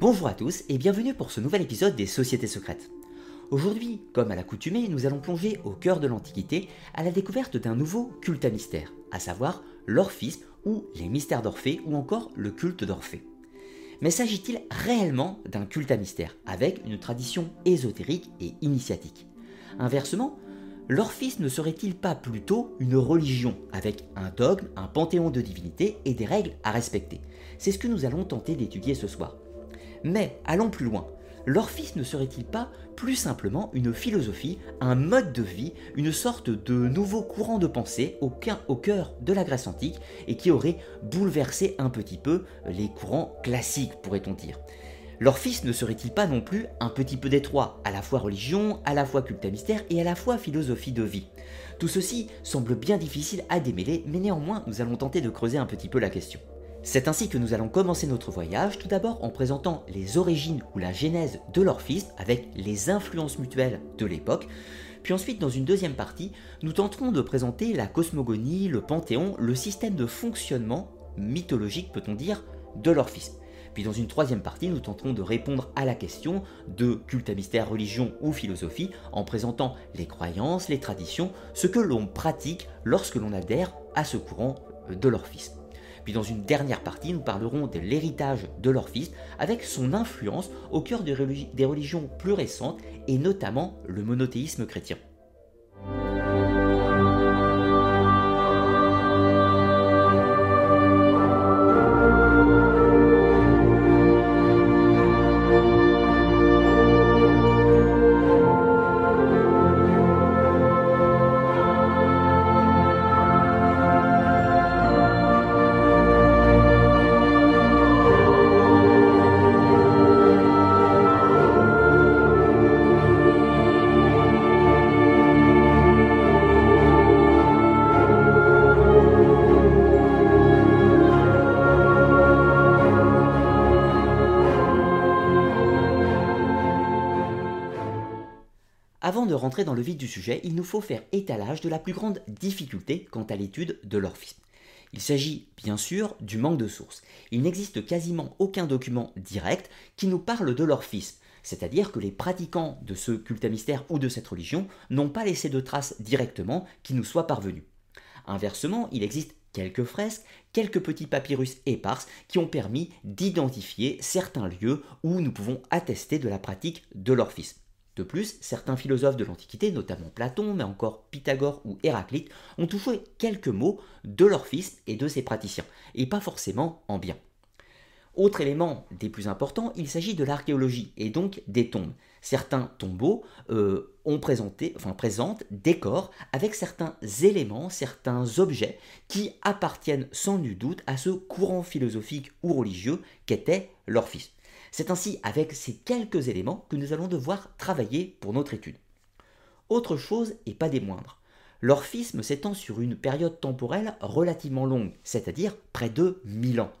Bonjour à tous et bienvenue pour ce nouvel épisode des Sociétés secrètes. Aujourd'hui, comme à l'accoutumée, nous allons plonger au cœur de l'Antiquité à la découverte d'un nouveau culte à mystère, à savoir l'orphisme ou les mystères d'Orphée ou encore le culte d'Orphée. Mais s'agit-il réellement d'un culte à mystère, avec une tradition ésotérique et initiatique? Inversement, l'orphisme ne serait-il pas plutôt une religion, avec un dogme, un panthéon de divinités et des règles à respecter? C'est ce que nous allons tenter d'étudier ce soir. Mais allons plus loin. L'orphisme ne serait-il pas plus simplement une philosophie, un mode de vie, une sorte de nouveau courant de pensée au, cœur de la Grèce antique et qui aurait bouleversé un petit peu les courants classiques, pourrait-on dire? L'orphisme ne serait-il pas non plus un petit peu détroit, à la fois religion, à la fois culte à mystère et à la fois philosophie de vie? Tout ceci semble bien difficile à démêler, mais néanmoins nous allons tenter de creuser un petit peu la question. C'est ainsi que nous allons commencer notre voyage, tout d'abord en présentant les origines ou la genèse de l'orphisme avec les influences mutuelles de l'époque, puis ensuite dans une deuxième partie, nous tenterons de présenter la cosmogonie, le panthéon, le système de fonctionnement mythologique peut-on dire de l'orphisme. Puis dans une troisième partie, nous tenterons de répondre à la question de culte à mystère, religion ou philosophie en présentant les croyances, les traditions, ce que l'on pratique lorsque l'on adhère à ce courant de l'orphisme. Puis dans une dernière partie, nous parlerons de l'héritage de l'orphisme avec son influence au cœur des religions plus récentes et notamment le monothéisme chrétien. Dans le vif du sujet, il nous faut faire étalage de la plus grande difficulté quant à l'étude de l'orphisme. Il s'agit bien sûr du manque de sources. Il n'existe quasiment aucun document direct qui nous parle de l'orphisme, c'est-à-dire que les pratiquants de ce culte à mystère ou de cette religion n'ont pas laissé de traces directement qui nous soient parvenues. Inversement, il existe quelques fresques, quelques petits papyrus éparses qui ont permis d'identifier certains lieux où nous pouvons attester de la pratique de l'orphisme. De plus, certains philosophes de l'Antiquité, notamment Platon, mais encore Pythagore ou Héraclite, ont touché quelques mots de l'orphisme et de ses praticiens, et pas forcément en bien. Autre élément des plus importants, il s'agit de l'archéologie et donc des tombes. Certains tombeaux euh, ont présenté, enfin, présentent des corps avec certains éléments, certains objets qui appartiennent sans nul doute à ce courant philosophique ou religieux qu'était l'orphisme. C'est ainsi avec ces quelques éléments que nous allons devoir travailler pour notre étude. Autre chose, et pas des moindres, l'orphisme s'étend sur une période temporelle relativement longue, c'est-à-dire près de 1000 ans.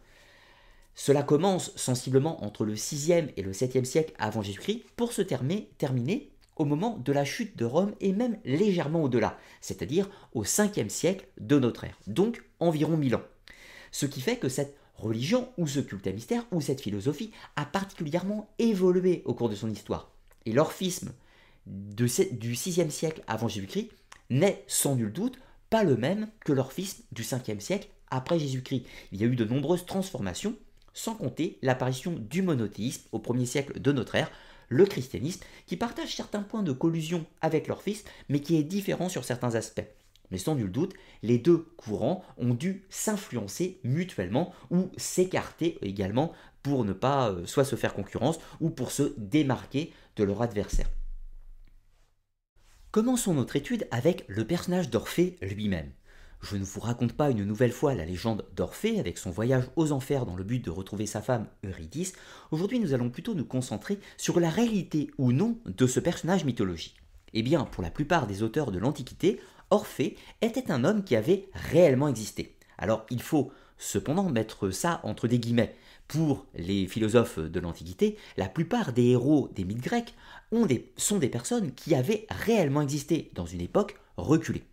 Cela commence sensiblement entre le 6e et le 7e siècle avant Jésus-Christ pour se terminer au moment de la chute de Rome et même légèrement au-delà, c'est-à-dire au 5e siècle de notre ère, donc environ 1000 ans. Ce qui fait que cette religion ou ce culte à mystère ou cette philosophie a particulièrement évolué au cours de son histoire. Et l'orphisme du 6e siècle avant Jésus-Christ n'est sans nul doute pas le même que l'orphisme du 5e siècle après Jésus-Christ. Il y a eu de nombreuses transformations, sans compter l'apparition du monothéisme au 1er siècle de notre ère, le christianisme, qui partage certains points de collusion avec l'orphisme, mais qui est différent sur certains aspects. Mais sans nul doute, les deux courants ont dû s'influencer mutuellement ou s'écarter également pour ne pas euh, soit se faire concurrence ou pour se démarquer de leur adversaire. Commençons notre étude avec le personnage d'Orphée lui-même. Je ne vous raconte pas une nouvelle fois la légende d'Orphée avec son voyage aux enfers dans le but de retrouver sa femme Eurydice. Aujourd'hui, nous allons plutôt nous concentrer sur la réalité ou non de ce personnage mythologique. Eh bien, pour la plupart des auteurs de l'Antiquité, Orphée était un homme qui avait réellement existé. Alors il faut cependant mettre ça entre des guillemets. Pour les philosophes de l'Antiquité, la plupart des héros des mythes grecs sont des personnes qui avaient réellement existé dans une époque reculée.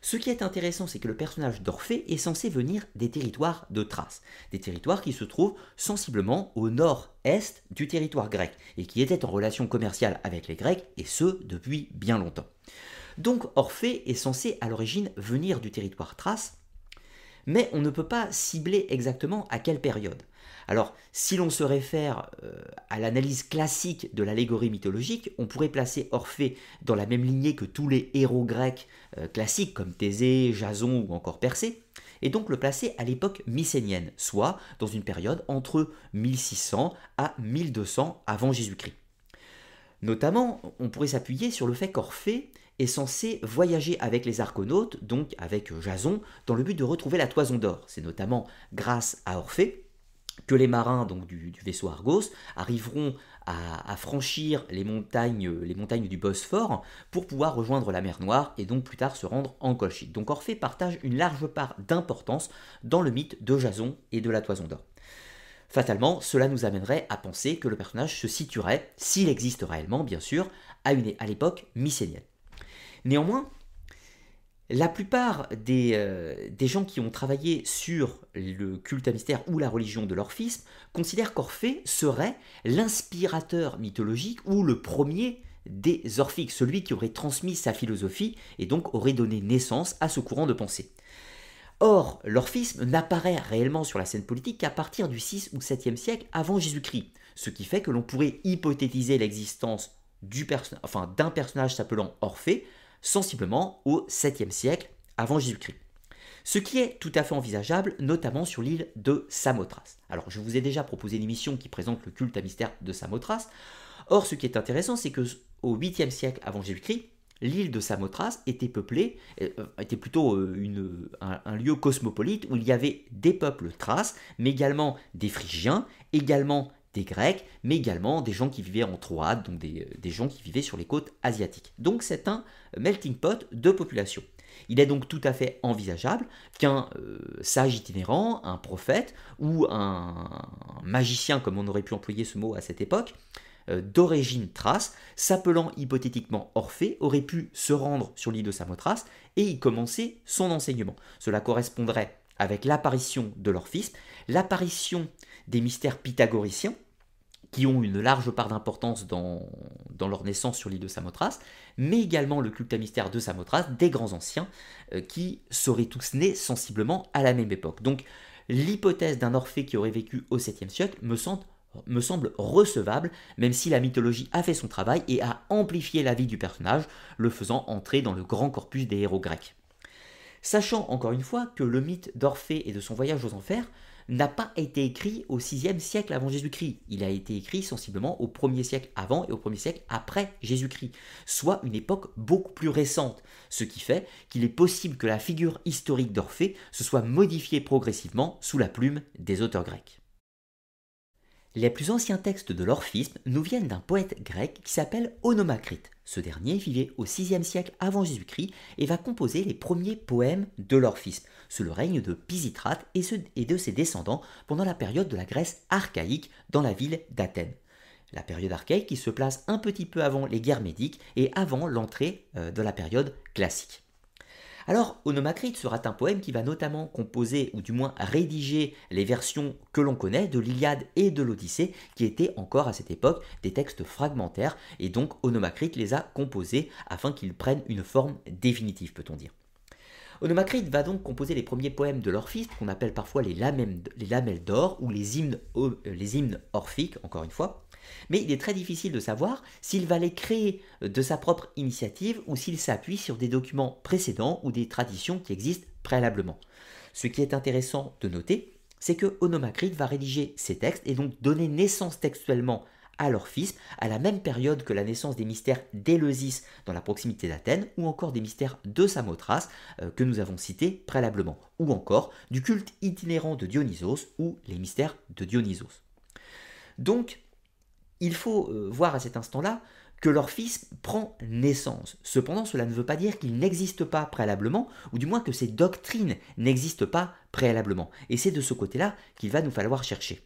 Ce qui est intéressant, c'est que le personnage d'Orphée est censé venir des territoires de Thrace, des territoires qui se trouvent sensiblement au nord-est du territoire grec, et qui étaient en relation commerciale avec les Grecs, et ce depuis bien longtemps. Donc Orphée est censé à l'origine venir du territoire Thrace, mais on ne peut pas cibler exactement à quelle période. Alors, si l'on se réfère euh, à l'analyse classique de l'allégorie mythologique, on pourrait placer Orphée dans la même lignée que tous les héros grecs euh, classiques comme Thésée, Jason ou encore Persée, et donc le placer à l'époque mycénienne, soit dans une période entre 1600 à 1200 avant Jésus-Christ. Notamment, on pourrait s'appuyer sur le fait qu'Orphée est censé voyager avec les argonautes, donc avec Jason, dans le but de retrouver la toison d'or. C'est notamment grâce à Orphée que les marins du, vaisseau Argos arriveront à, franchir les montagnes, les montagnes du Bosphore pour pouvoir rejoindre la mer Noire et donc plus tard se rendre en Colchide. Donc Orphée partage une large part d'importance dans le mythe de Jason et de la toison d'or. Fatalement, cela nous amènerait à penser que le personnage se situerait, s'il existe réellement bien sûr, à, à l'époque mycénienne. Néanmoins, la plupart euh, des, gens qui ont travaillé sur le culte à mystère ou la religion de l'orphisme considèrent qu'Orphée serait l'inspirateur mythologique ou le premier des orphiques, celui qui aurait transmis sa philosophie et donc aurait donné naissance à ce courant de pensée. Or, l'orphisme n'apparaît réellement sur la scène politique qu'à partir du 6 ou 7e siècle avant Jésus-Christ, ce qui fait que l'on pourrait hypothétiser l'existence d'un personnage s'appelant Orphée sensiblement au 7e siècle avant Jésus-Christ. Ce qui est tout à fait envisageable, notamment sur l'île de Samothrace. Alors, je vous ai déjà proposé une émission qui présente le culte à mystère de Samothrace. Or, ce qui est intéressant, c'est que au 8e siècle avant Jésus-Christ, l'île de Samothrace était peuplée, euh, était plutôt euh, un, lieu cosmopolite où il y avait des peuples thraces, mais également des Phrygiens, également des Grecs, mais également des gens qui vivaient en Troade, donc des, gens qui vivaient sur les côtes asiatiques. Donc c'est un melting pot de population. Il est donc tout à fait envisageable qu'un euh, sage itinérant, un prophète ou un, magicien, comme on aurait pu employer ce mot à cette époque, euh, d'origine thrace, s'appelant hypothétiquement Orphée, aurait pu se rendre sur l'île de Samothrace et y commencer son enseignement. Cela correspondrait avec l'apparition de l'orphisme, l'apparition des mystères pythagoriciens, qui ont une large part d'importance dans, leur naissance sur l'île de Samothrace, mais également le culte à mystère de Samothrace, des grands anciens, euh, qui seraient tous nés sensiblement à la même époque. Donc l'hypothèse d'un Orphée qui aurait vécu au 7e siècle me semble recevable, même si la mythologie a fait son travail et a amplifié la vie du personnage, le faisant entrer dans le grand corpus des héros grecs. Sachant encore une fois que le mythe d'Orphée et de son voyage aux enfers n'a pas été écrit au 6e siècle avant Jésus-Christ. Il a été écrit sensiblement au 1er siècle avant et au 1er siècle après Jésus-Christ, soit une époque beaucoup plus récente, ce qui fait qu'il est possible que la figure historique d'Orphée se soit modifiée progressivement sous la plume des auteurs grecs. Les plus anciens textes de l'orphisme nous viennent d'un poète grec qui s'appelle Onomacrite. Ce dernier vivait au VIe siècle avant Jésus-Christ et va composer les premiers poèmes de l'orphisme, sous le règne de Pisistrate et de ses descendants pendant la période de la Grèce archaïque dans la ville d'Athènes. La période archaïque qui se place un petit peu avant les guerres médiques et avant l'entrée euh, de la période classique. Alors, Onomacrite sera un poème qui va notamment composer, ou du moins rédiger, les versions que l'on connaît de l'Iliade et de l'Odyssée, qui étaient encore à cette époque des textes fragmentaires, et donc Onomacrite les a composés afin qu'ils prennent une forme définitive, peut-on dire. Onomacrite va donc composer les premiers poèmes de l'orphisme, qu'on appelle parfois les lamelles d'or ou les hymnes, euh, les hymnes orphiques, encore une fois. Mais il est très difficile de savoir s'il va les créer de sa propre initiative ou s'il s'appuie sur des documents précédents ou des traditions qui existent préalablement. Ce qui est intéressant de noter, c'est que Onomacrite va rédiger ces textes et donc donner naissance textuellement à leur fils à la même période que la naissance des mystères d'Éleusis dans la proximité d'Athènes ou encore des mystères de Samothrace euh, que nous avons cités préalablement ou encore du culte itinérant de Dionysos ou les mystères de Dionysos. Donc il faut euh, voir à cet instant-là que leur fils prend naissance. Cependant, cela ne veut pas dire qu'il n'existe pas préalablement, ou du moins que ces doctrines n'existent pas préalablement. Et c'est de ce côté-là qu'il va nous falloir chercher.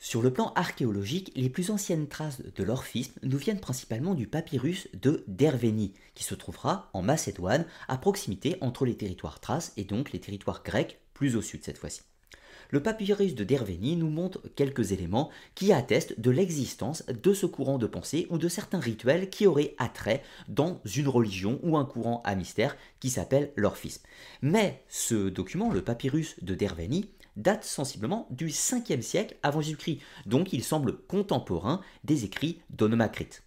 Sur le plan archéologique, les plus anciennes traces de l'orphisme nous viennent principalement du papyrus de Dervénie, qui se trouvera en Macédoine, à proximité entre les territoires thraces et donc les territoires grecs, plus au sud cette fois-ci. Le papyrus de Dervénie nous montre quelques éléments qui attestent de l'existence de ce courant de pensée ou de certains rituels qui auraient attrait dans une religion ou un courant à mystère qui s'appelle l'orphisme. Mais ce document, le papyrus de Dervénie, date sensiblement du 5e siècle avant Jésus-Christ, donc il semble contemporain des écrits d'Onomacrite.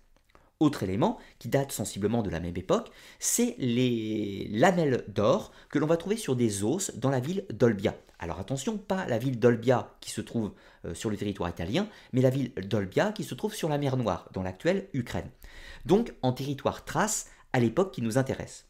Autre élément qui date sensiblement de la même époque, c'est les lamelles d'or que l'on va trouver sur des os dans la ville d'Olbia. Alors attention, pas la ville d'Olbia qui se trouve euh, sur le territoire italien, mais la ville d'Olbia qui se trouve sur la mer Noire, dans l'actuelle Ukraine. Donc en territoire thrace à l'époque qui nous intéresse.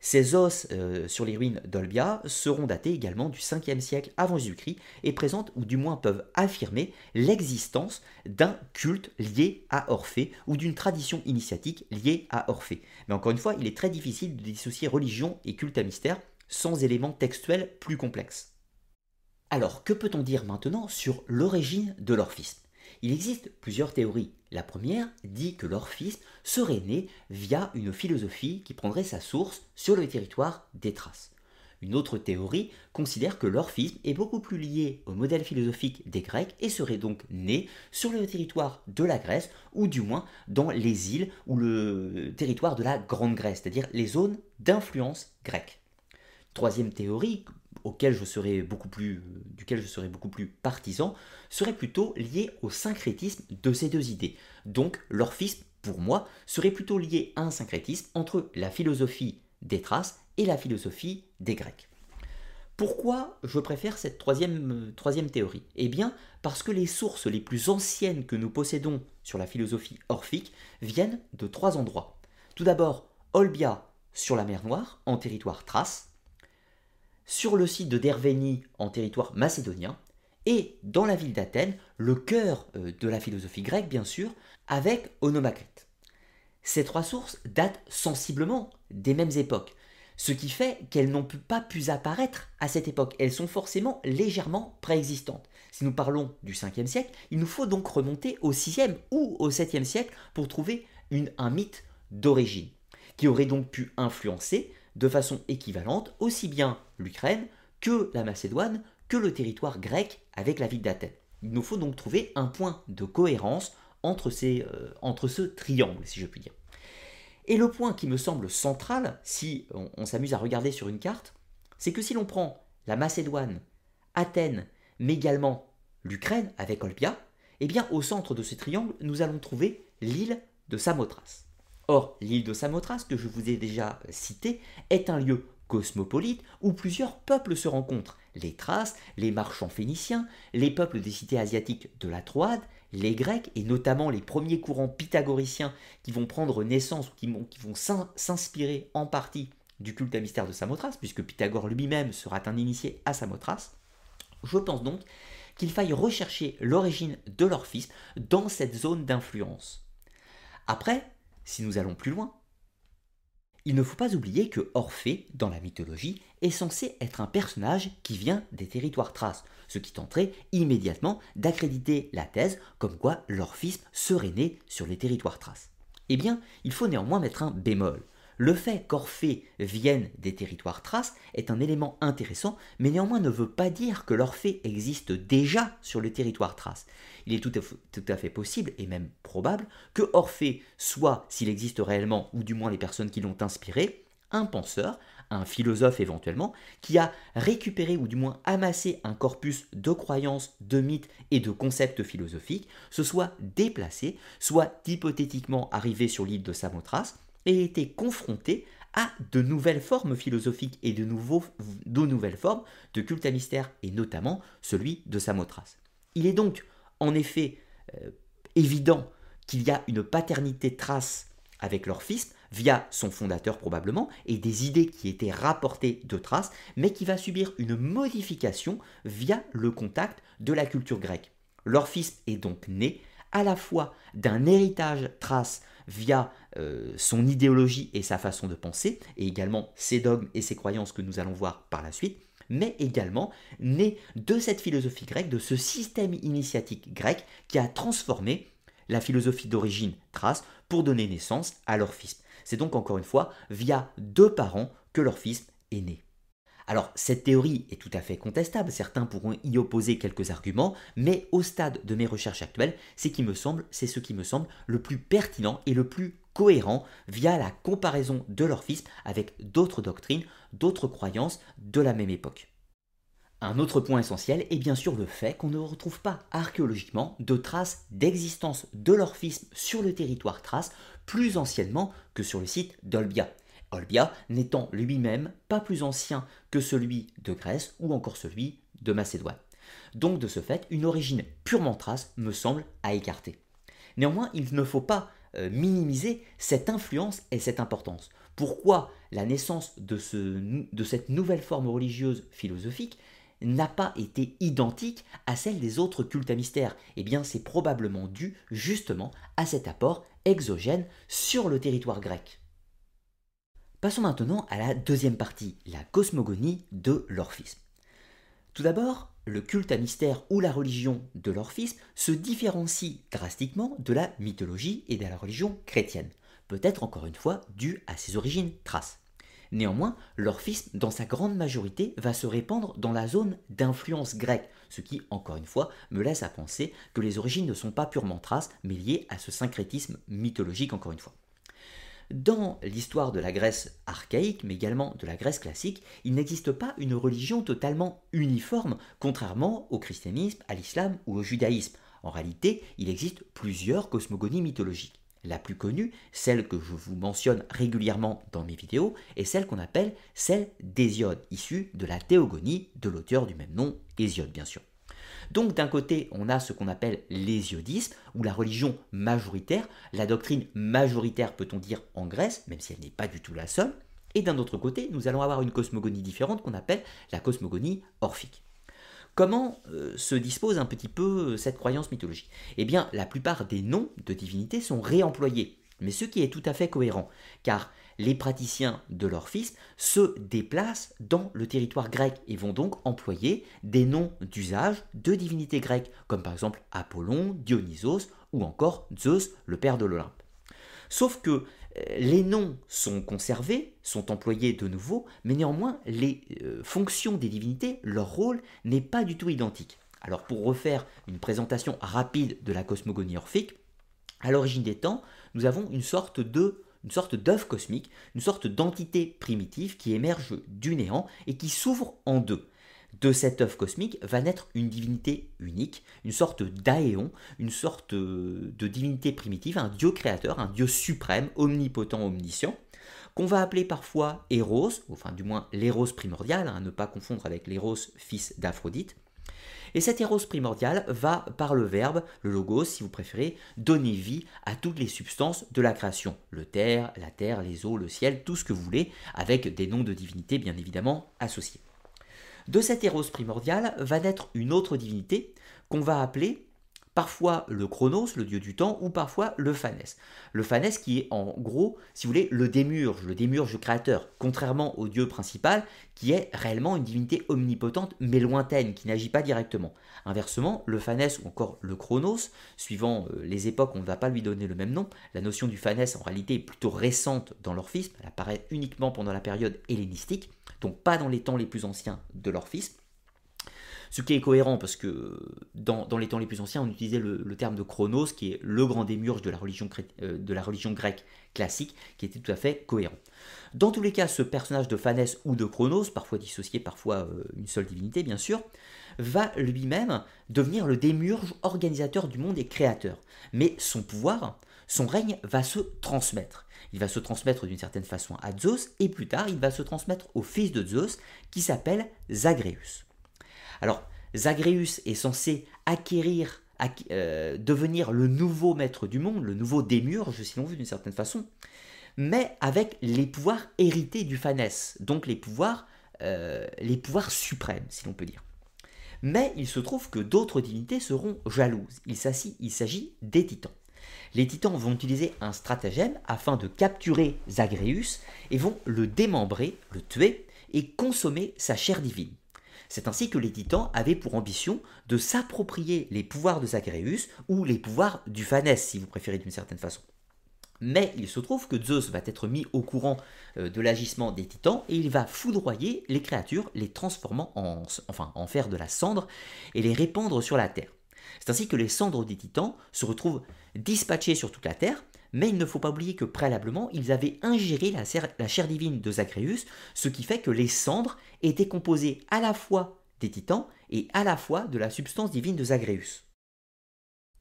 Ces os euh, sur les ruines d'Olbia seront datés également du 5e siècle avant Jésus-Christ et présentent ou du moins peuvent affirmer l'existence d'un culte lié à Orphée ou d'une tradition initiatique liée à Orphée. Mais encore une fois, il est très difficile de dissocier religion et culte à mystère sans éléments textuels plus complexes. Alors, que peut-on dire maintenant sur l'origine de l'orphisme? Il existe plusieurs théories la première dit que l'orphisme serait né via une philosophie qui prendrait sa source sur le territoire des Thraces. Une autre théorie considère que l'orphisme est beaucoup plus lié au modèle philosophique des Grecs et serait donc né sur le territoire de la Grèce, ou du moins dans les îles ou le territoire de la Grande Grèce, c'est-à-dire les zones d'influence grecque. Troisième théorie, auquel je serais beaucoup plus, duquel je serais beaucoup plus partisan, serait plutôt lié au syncrétisme de ces deux idées. Donc l'orphisme, pour moi, serait plutôt lié à un syncrétisme entre la philosophie des Thraces et la philosophie des Grecs. Pourquoi je préfère cette troisième, troisième théorie? Eh bien, parce que les sources les plus anciennes que nous possédons sur la philosophie orphique viennent de trois endroits. Tout d'abord, Olbia sur la mer Noire, en territoire thrace, sur le site de Dervénie en territoire macédonien, et dans la ville d'Athènes, le cœur euh, de la philosophie grecque bien sûr, avec Onomacrite. Ces trois sources datent sensiblement des mêmes époques, ce qui fait qu'elles n'ont pas pu apparaître à cette époque. Elles sont forcément légèrement préexistantes. Si nous parlons du 5e siècle, il nous faut donc remonter au 6e ou au 7e siècle pour trouver un mythe d'origine, qui aurait donc pu influencer de façon équivalente aussi bien l'Ukraine que la Macédoine que le territoire grec avec la ville d'Athènes. Il nous faut donc trouver un point de cohérence entre, euh, ce triangle, si je puis dire. Et le point qui me semble central, si on, s'amuse à regarder sur une carte, c'est que si l'on prend la Macédoine, Athènes, mais également l'Ukraine avec Olbia, eh bien au centre de ce triangle, nous allons trouver l'île de Samothrace. Or, l'île de Samothrace, que je vous ai déjà citée, est un lieu cosmopolite où plusieurs peuples se rencontrent. Les Thraces, les marchands phéniciens, les peuples des cités asiatiques de la Troade, les Grecs et notamment les premiers courants pythagoriciens qui vont prendre naissance ou qui vont, s'inspirer en partie du culte à mystère de Samothrace, puisque Pythagore lui-même sera un initié à Samothrace. Je pense donc qu'il faille rechercher l'origine de l'orphisme dans cette zone d'influence. Après, si nous allons plus loin. Il ne faut pas oublier que Orphée, dans la mythologie, est censé être un personnage qui vient des territoires thraces, ce qui tenterait immédiatement d'accréditer la thèse comme quoi l'orphisme serait né sur les territoires thraces. Eh bien, il faut néanmoins mettre un bémol. Le fait qu'Orphée vienne des territoires thraces est un élément intéressant, mais néanmoins ne veut pas dire que l'Orphée existe déjà sur le territoire thrace. Il est tout à, fait possible, et même probable, que Orphée soit, s'il existe réellement, ou du moins les personnes qui l'ont inspiré, un penseur, un philosophe éventuellement, qui a récupéré ou du moins amassé un corpus de croyances, de mythes et de concepts philosophiques, se soit déplacé, soit hypothétiquement arrivé sur l'île de Samothrace, et été confronté à de nouvelles formes philosophiques et de, nouvelles formes de culte à mystère, et notamment celui de Samothrace. Il est donc en effet euh, évident qu'il y a une paternité trace avec fils, via son fondateur probablement, et des idées qui étaient rapportées de traces, mais qui va subir une modification via le contact de la culture grecque. Fils est donc né à la fois d'un héritage trace via euh, son idéologie et sa façon de penser, et également ses dogmes et ses croyances que nous allons voir par la suite, mais également né de cette philosophie grecque, de ce système initiatique grec qui a transformé la philosophie d'origine thrace pour donner naissance à l'orphisme. C'est donc encore une fois via deux parents que l'orphisme est né. Alors, cette théorie est tout à fait contestable, certains pourront y opposer quelques arguments, mais au stade de mes recherches actuelles, c'est qui me semble, c'est ce qui me semble le plus pertinent et le plus cohérent via la comparaison de l'orphisme avec d'autres doctrines, d'autres croyances de la même époque. Un autre point essentiel est bien sûr le fait qu'on ne retrouve pas archéologiquement de traces d'existence de l'orphisme sur le territoire thrace plus anciennement que sur le site d'Olbia. Olbia n'étant lui-même pas plus ancien que celui de Grèce ou encore celui de Macédoine. Donc de ce fait, une origine purement thrace me semble à écarter. Néanmoins, il ne faut pas euh, minimiser cette influence et cette importance. Pourquoi la naissance de, de cette nouvelle forme religieuse philosophique n'a pas été identique à celle des autres cultes à mystère? Eh bien, c'est probablement dû justement à cet apport exogène sur le territoire grec. Passons maintenant à la deuxième partie, la cosmogonie de l'orphisme. Tout d'abord, le culte à mystère ou la religion de l'orphisme se différencie drastiquement de la mythologie et de la religion chrétienne, peut-être encore une fois dû à ses origines traces. Néanmoins, l'orphisme, dans sa grande majorité, va se répandre dans la zone d'influence grecque, ce qui, encore une fois, me laisse à penser que les origines ne sont pas purement traces, mais liées à ce syncrétisme mythologique, encore une fois. Dans l'histoire de la Grèce archaïque, mais également de la Grèce classique, il n'existe pas une religion totalement uniforme, contrairement au christianisme, à l'islam ou au judaïsme. En réalité, il existe plusieurs cosmogonies mythologiques. La plus connue, celle que je vous mentionne régulièrement dans mes vidéos, est celle qu'on appelle celle d'Hésiode, issue de la théogonie de l'auteur du même nom, Hésiode bien sûr. Donc d'un côté, on a ce qu'on appelle l'hésiodisme, ou la religion majoritaire, la doctrine majoritaire peut-on dire en Grèce, même si elle n'est pas du tout la seule, et d'un autre côté, nous allons avoir une cosmogonie différente qu'on appelle la cosmogonie orphique. Comment euh, se dispose un petit peu euh, cette croyance mythologique? Eh bien, la plupart des noms de divinités sont réemployés, mais ce qui est tout à fait cohérent, car les praticiens de l'orphisme se déplacent dans le territoire grec et vont donc employer des noms d'usage de divinités grecques, comme par exemple Apollon, Dionysos ou encore Zeus, le père de l'Olympe. Sauf que euh, les noms sont conservés, sont employés de nouveau, mais néanmoins les euh, fonctions des divinités, leur rôle n'est pas du tout identique. Alors pour refaire une présentation rapide de la cosmogonie orphique, à l'origine des temps, nous avons une sorte de une sorte d'œuf cosmique, une sorte d'entité primitive qui émerge du néant et qui s'ouvre en deux. De cet œuf cosmique va naître une divinité unique, une sorte d'aéon, une sorte de divinité primitive, un dieu créateur, un dieu suprême, omnipotent, omniscient, qu'on va appeler parfois Eros, enfin du moins l'Eros primordial, à hein, ne pas confondre avec l'Eros fils d'Aphrodite, et cet éros primordial va, par le verbe, le logos si vous préférez, donner vie à toutes les substances de la création. Le terre, la terre, les eaux, le ciel, tout ce que vous voulez, avec des noms de divinités bien évidemment associés. De cet éros primordial va naître une autre divinité qu'on va appeler parfois le Chronos, le dieu du temps, ou parfois le Phanès. Le Phanès qui est en gros, si vous voulez, le démurge, le démurge créateur, contrairement au dieu principal qui est réellement une divinité omnipotente mais lointaine, qui n'agit pas directement. Inversement, le Phanès ou encore le Chronos, suivant euh, les époques, on ne va pas lui donner le même nom. La notion du Phanès en réalité est plutôt récente dans l'orphisme, elle apparaît uniquement pendant la période hellénistique, donc pas dans les temps les plus anciens de l'orphisme. Ce qui est cohérent parce que dans, les temps les plus anciens, on utilisait le, terme de chronos, qui est le grand démurge de la, religion, euh, de la religion grecque classique, qui était tout à fait cohérent. Dans tous les cas, ce personnage de Phanès ou de Chronos, parfois dissocié, parfois euh, une seule divinité bien sûr, va lui-même devenir le démurge organisateur du monde et créateur. Mais son pouvoir, son règne va se transmettre. Il va se transmettre d'une certaine façon à Zeus et plus tard il va se transmettre au fils de Zeus qui s'appelle Zagreus. Alors, Zagreus est censé acquérir, euh, devenir le nouveau maître du monde, le nouveau démurge, si l'on veut d'une certaine façon, mais avec les pouvoirs hérités du Phanès, donc les pouvoirs, euh, les pouvoirs suprêmes, si l'on peut dire. Mais il se trouve que d'autres divinités seront jalouses. Il s'agit des titans. Les titans vont utiliser un stratagème afin de capturer Zagreus et vont le démembrer, le tuer et consommer sa chair divine. C'est ainsi que les titans avaient pour ambition de s'approprier les pouvoirs de Zagreus ou les pouvoirs du Phanès, si vous préférez d'une certaine façon. Mais il se trouve que Zeus va être mis au courant euh, de l'agissement des titans et il va foudroyer les créatures, les transformant en, enfin, en faire de la cendre et les répandre sur la terre. C'est ainsi que les cendres des titans se retrouvent dispatchées sur toute la terre, mais il ne faut pas oublier que préalablement, ils avaient ingéré la, chair divine de Zagreus, ce qui fait que les cendres étaient composées à la fois des titans et à la fois de la substance divine de Zagreus.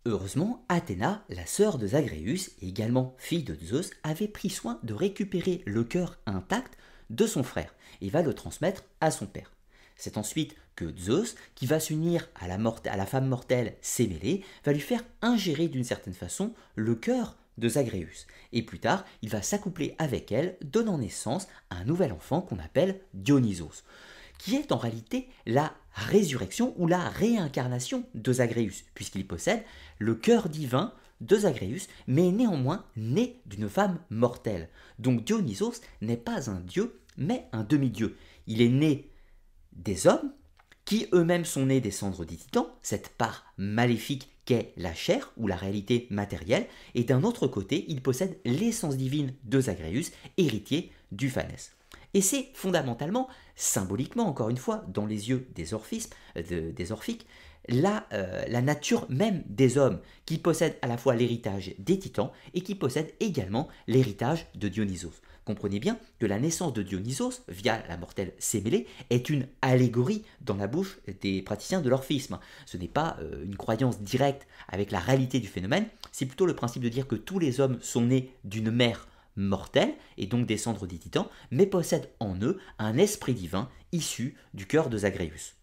Heureusement, Athéna, la sœur de Zagreus et également fille de Zeus, avait pris soin de récupérer le cœur intact de son frère et va le transmettre à son père. C'est ensuite que Zeus, qui va s'unir à la, à la femme mortelle Sémélé, va lui faire ingérer d'une certaine façon le cœur de Zagreus. Et plus tard, il va s'accoupler avec elle, donnant naissance à un nouvel enfant qu'on appelle Dionysos qui est en réalité la résurrection ou la réincarnation de Zagreus, puisqu'il possède le cœur divin de Zagreus, mais néanmoins né d'une femme mortelle. Donc Dionysos n'est pas un dieu, mais un demi-dieu. Il est né des hommes, qui eux-mêmes sont nés des cendres des titans, cette part maléfique qu'est la chair ou la réalité matérielle, et d'un autre côté, il possède l'essence divine de Zagreus, héritier du Phanès. Et c'est fondamentalement, symboliquement encore une fois, dans les yeux des, orphismes, des orphiques, la, euh, la, nature même des hommes, qui possèdent à la fois l'héritage des titans et qui possèdent également l'héritage de Dionysos. Comprenez bien que la naissance de Dionysos, via la mortelle Sémélé, est une allégorie dans la bouche des praticiens de l'orphisme. Ce n'est pas euh, une croyance directe avec la réalité du phénomène, c'est plutôt le principe de dire que tous les hommes sont nés d'une mère mortels et donc descendre des titans, mais possèdent en eux un esprit divin issu du cœur de Zagreus.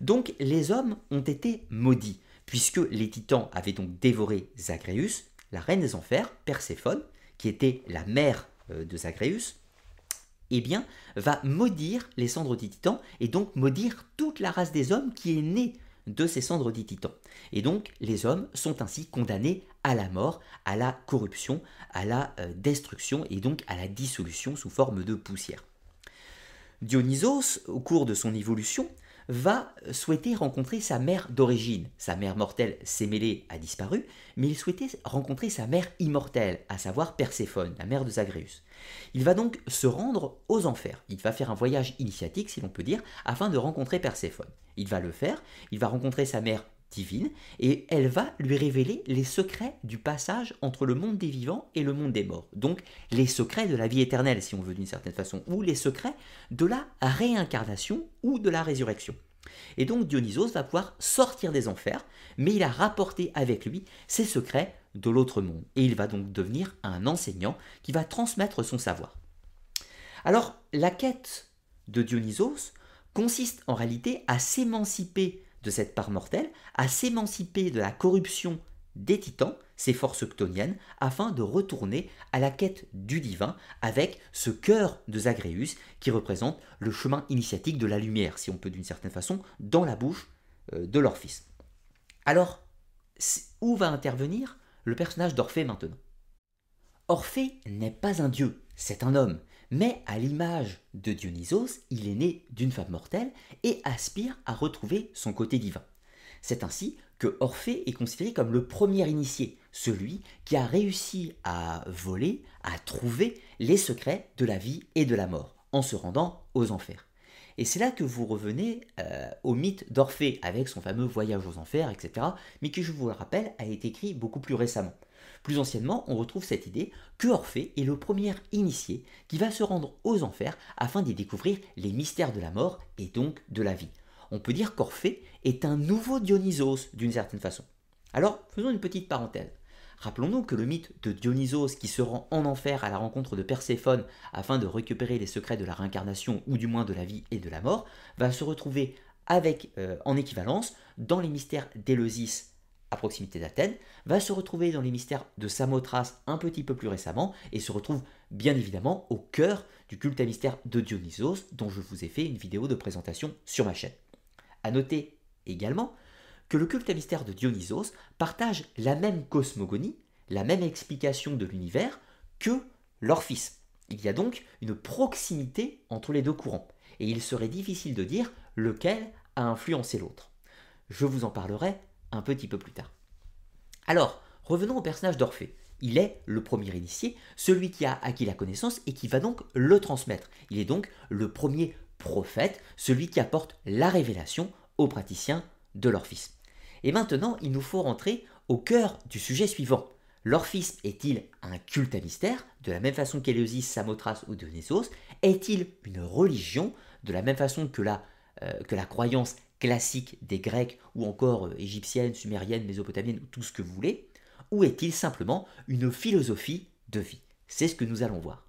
Donc les hommes ont été maudits, puisque les titans avaient donc dévoré Zagreus, la reine des enfers, Perséphone, qui était la mère de Zagreus, eh bien, va maudire les cendres des titans et donc maudire toute la race des hommes qui est née de ces cendres des titans. Et donc les hommes sont ainsi condamnés à la mort, à la corruption, à la euh, destruction et donc à la dissolution sous forme de poussière. Dionysos, au cours de son évolution, va souhaiter rencontrer sa mère d'origine. Sa mère mortelle, Sémélé, a disparu, mais il souhaitait rencontrer sa mère immortelle, à savoir Perséphone, la mère de Zagreus. Il va donc se rendre aux enfers. Il va faire un voyage initiatique, si l'on peut dire, afin de rencontrer Perséphone. Il va le faire, il va rencontrer sa mère divine, et elle va lui révéler les secrets du passage entre le monde des vivants et le monde des morts. Donc les secrets de la vie éternelle, si on veut d'une certaine façon, ou les secrets de la réincarnation ou de la résurrection. Et donc Dionysos va pouvoir sortir des enfers, mais il a rapporté avec lui ses secrets de l'autre monde. Et il va donc devenir un enseignant qui va transmettre son savoir. Alors la quête de Dionysos consiste en réalité à s'émanciper de cette part mortelle, à s'émanciper de la corruption des titans, ces forces ctoniennes, afin de retourner à la quête du divin avec ce cœur de Zagreus qui représente le chemin initiatique de la lumière, si on peut d'une certaine façon, dans la bouche euh, de leur fils. Alors, où va intervenir le personnage d'Orphée maintenant? Orphée n'est pas un dieu, c'est un homme, mais à l'image de Dionysos, il est né d'une femme mortelle et aspire à retrouver son côté divin. C'est ainsi que Orphée est considéré comme le premier initié, celui qui a réussi à voler, à trouver les secrets de la vie et de la mort, en se rendant aux enfers. Et c'est là que vous revenez euh, au mythe d'Orphée avec son fameux voyage aux enfers, etc., mais qui, je vous le rappelle, a été écrit beaucoup plus récemment. Plus anciennement, on retrouve cette idée que Orphée est le premier initié qui va se rendre aux enfers afin d'y découvrir les mystères de la mort et donc de la vie. On peut dire qu'Orphée est un nouveau Dionysos d'une certaine façon. Alors, faisons une petite parenthèse. Rappelons-nous que le mythe de Dionysos qui se rend en enfer à la rencontre de Perséphone afin de récupérer les secrets de la réincarnation ou du moins de la vie et de la mort va se retrouver avec euh, en équivalence dans les mystères d'Éleusis à proximité d'Athènes, va se retrouver dans les mystères de Samothrace un petit peu plus récemment et se retrouve bien évidemment au cœur du culte à mystère de Dionysos dont je vous ai fait une vidéo de présentation sur ma chaîne. A noter également que le culte à mystère de Dionysos partage la même cosmogonie, la même explication de l'univers que l'Orphis. Il y a donc une proximité entre les deux courants. Et il serait difficile de dire lequel a influencé l'autre. Je vous en parlerai un petit peu plus tard. Alors, revenons au personnage d'Orphée. Il est le premier initié, celui qui a acquis la connaissance et qui va donc le transmettre. Il est donc le premier prophète, celui qui apporte la révélation aux praticiens de l'orphisme. Et maintenant, il nous faut rentrer au cœur du sujet suivant. L'orphisme est-il un culte à mystère, de la même façon qu'Éleusis, Samothrace ou Dionysos? Est-il une religion, de la même façon que la, euh, que la croyance classique des Grecs ou encore euh, égyptienne, sumérienne, mésopotamienne, tout ce que vous voulez Ou est-il simplement une philosophie de vie? C'est ce que nous allons voir.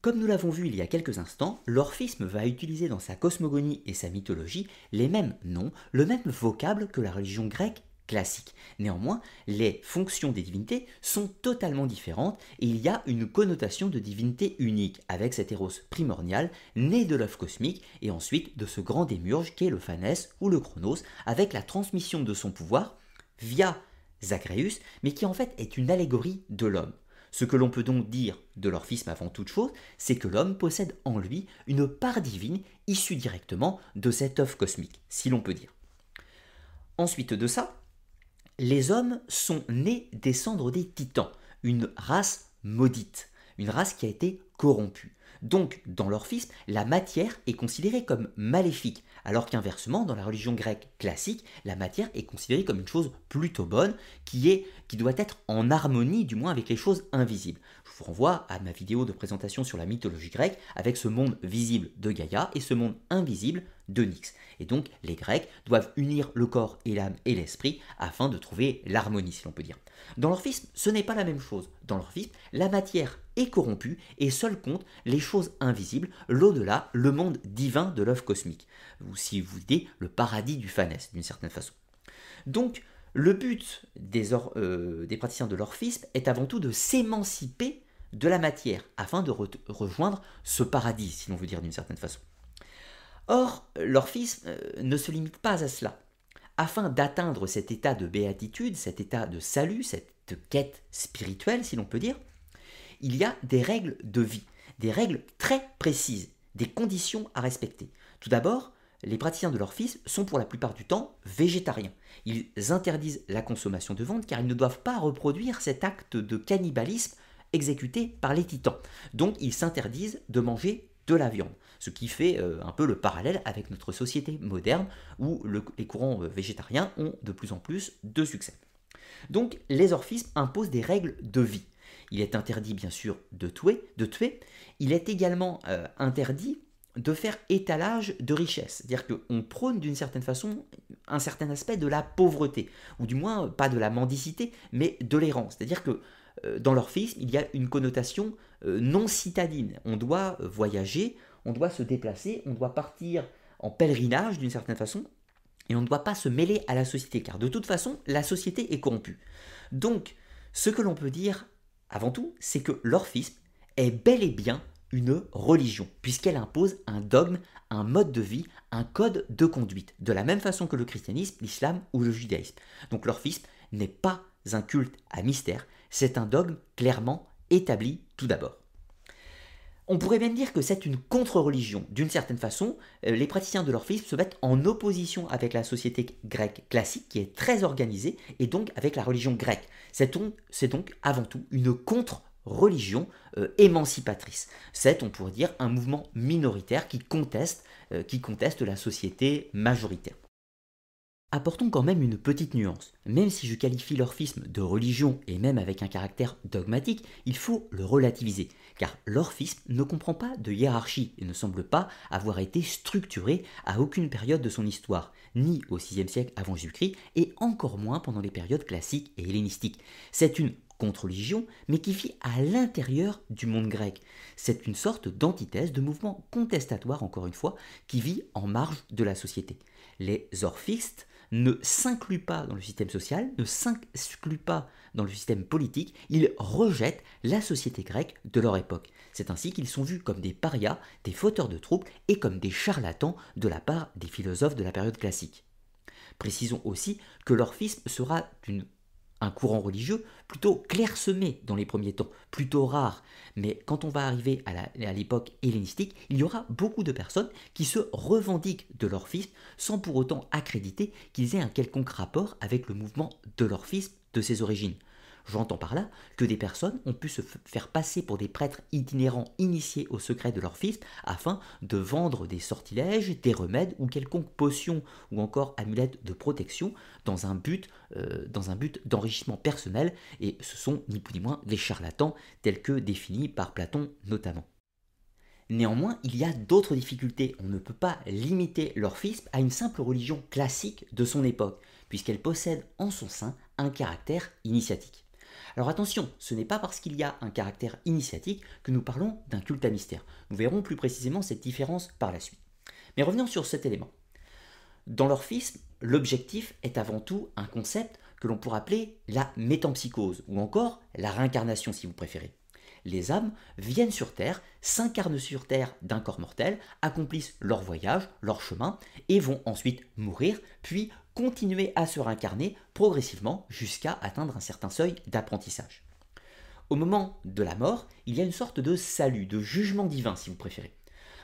Comme nous l'avons vu il y a quelques instants, l'orphisme va utiliser dans sa cosmogonie et sa mythologie les mêmes noms, le même vocable que la religion grecque classique. Néanmoins, les fonctions des divinités sont totalement différentes et il y a une connotation de divinité unique avec cet héros primordial né de l'œuf cosmique et ensuite de ce grand démurge qu'est le Phanès ou le Chronos avec la transmission de son pouvoir via Zagreus mais qui en fait est une allégorie de l'homme. Ce que l'on peut donc dire de l'orphisme avant toute chose, c'est que l'homme possède en lui une part divine issue directement de cet œuf cosmique, si l'on peut dire. Ensuite de ça, les hommes sont nés des cendres des titans, une race maudite, une race qui a été corrompue. Donc, dans l'orphisme, la matière est considérée comme maléfique, alors qu'inversement, dans la religion grecque classique, la matière est considérée comme une chose plutôt bonne, qui, est, qui doit être en harmonie, du moins avec les choses invisibles. Je vous renvoie à ma vidéo de présentation sur la mythologie grecque, avec ce monde visible de Gaïa et ce monde invisible de. Et donc, les Grecs doivent unir le corps et l'âme et l'esprit afin de trouver l'harmonie, si l'on peut dire. Dans l'orphisme, ce n'est pas la même chose. Dans l'orphisme, la matière est corrompue et seul compte les choses invisibles, l'au-delà, le monde divin de l'œuf cosmique. Ou si vous dites, le paradis du Phanès, d'une certaine façon. Donc, le but des, euh, des praticiens de l'orphisme est avant tout de s'émanciper de la matière afin de rejoindre ce paradis, si l'on veut dire d'une certaine façon. Or, l'orphisme euh, ne se limite pas à cela. Afin d'atteindre cet état de béatitude, cet état de salut, cette quête spirituelle, si l'on peut dire, il y a des règles de vie, des règles très précises, des conditions à respecter. Tout d'abord, les praticiens de l'orphisme sont pour la plupart du temps végétariens. Ils interdisent la consommation de viande car ils ne doivent pas reproduire cet acte de cannibalisme exécuté par les titans. Donc ils s'interdisent de manger de la viande. Ce qui fait euh, un peu le parallèle avec notre société moderne où les courants euh, végétariens ont de plus en plus de succès. Donc les orphismes imposent des règles de vie. Il est interdit bien sûr de tuer, de tuer. il est également euh, interdit de faire étalage de richesse. C'est-à-dire qu'on prône d'une certaine façon un certain aspect de la pauvreté, ou du moins pas de la mendicité, mais de l'errance. C'est-à-dire que dans l'orphisme, il y a une connotation non citadine. On doit voyager, on doit se déplacer, on doit partir en pèlerinage d'une certaine façon, et on ne doit pas se mêler à la société, car de toute façon, la société est corrompue. Donc, ce que l'on peut dire, avant tout, c'est que l'orphisme est bel et bien une religion, puisqu'elle impose un dogme, un mode de vie, un code de conduite, de la même façon que le christianisme, l'islam ou le judaïsme. Donc l'orphisme n'est pas un culte à mystère, c'est un dogme clairement établi tout d'abord. On pourrait même dire que c'est une contre-religion. D'une certaine façon, euh, les praticiens de l'orphisme se mettent en opposition avec la société grecque classique qui est très organisée et donc avec la religion grecque. C'est donc, avant tout une contre-religion euh, émancipatrice. C'est, on pourrait dire, un mouvement minoritaire qui conteste, euh, qui conteste la société majoritaire. Apportons quand même une petite nuance. Même si je qualifie l'orphisme de religion et même avec un caractère dogmatique, il faut le relativiser, car l'orphisme ne comprend pas de hiérarchie et ne semble pas avoir été structuré à aucune période de son histoire, ni au VIe siècle avant Jésus-Christ et encore moins pendant les périodes classiques et hellénistiques. C'est une contre-religion, mais qui vit à l'intérieur du monde grec. C'est une sorte d'antithèse, de mouvement contestatoire, encore une fois, qui vit en marge de la société. Les orphistes ne s'inclut pas dans le système social, ne s'inclut pas dans le système politique, ils rejettent la société grecque de leur époque. C'est ainsi qu'ils sont vus comme des parias, des fauteurs de troubles et comme des charlatans de la part des philosophes de la période classique. Précisons aussi que l'orphisme sera d'une un courant religieux plutôt clairsemé dans les premiers temps, plutôt rare. Mais quand on va arriver à l'époque hellénistique, il y aura beaucoup de personnes qui se revendiquent de l'orphisme sans pour autant accréditer qu'ils aient un quelconque rapport avec le mouvement de l'orphisme de ses origines. J'entends par là que des personnes ont pu se faire passer pour des prêtres itinérants initiés au secret de leur fils afin de vendre des sortilèges, des remèdes ou quelconque potion ou encore amulette de protection dans un but, euh, dans un but d'enrichissement personnel et ce sont ni plus ni moins des charlatans tels que définis par Platon notamment. Néanmoins, il y a d'autres difficultés. On ne peut pas limiter l'orphisme à une simple religion classique de son époque, puisqu'elle possède en son sein un caractère initiatique. Alors attention, ce n'est pas parce qu'il y a un caractère initiatique que nous parlons d'un culte à mystère. Nous verrons plus précisément cette différence par la suite. Mais revenons sur cet élément. Dans l'orphisme, l'objectif est avant tout un concept que l'on pourrait appeler la métampsychose, ou encore la réincarnation si vous préférez. Les âmes viennent sur Terre, s'incarnent sur Terre d'un corps mortel, accomplissent leur voyage, leur chemin, et vont ensuite mourir, puis continuer à se réincarner progressivement jusqu'à atteindre un certain seuil d'apprentissage. Au moment de la mort, il y a une sorte de salut, de jugement divin si vous préférez.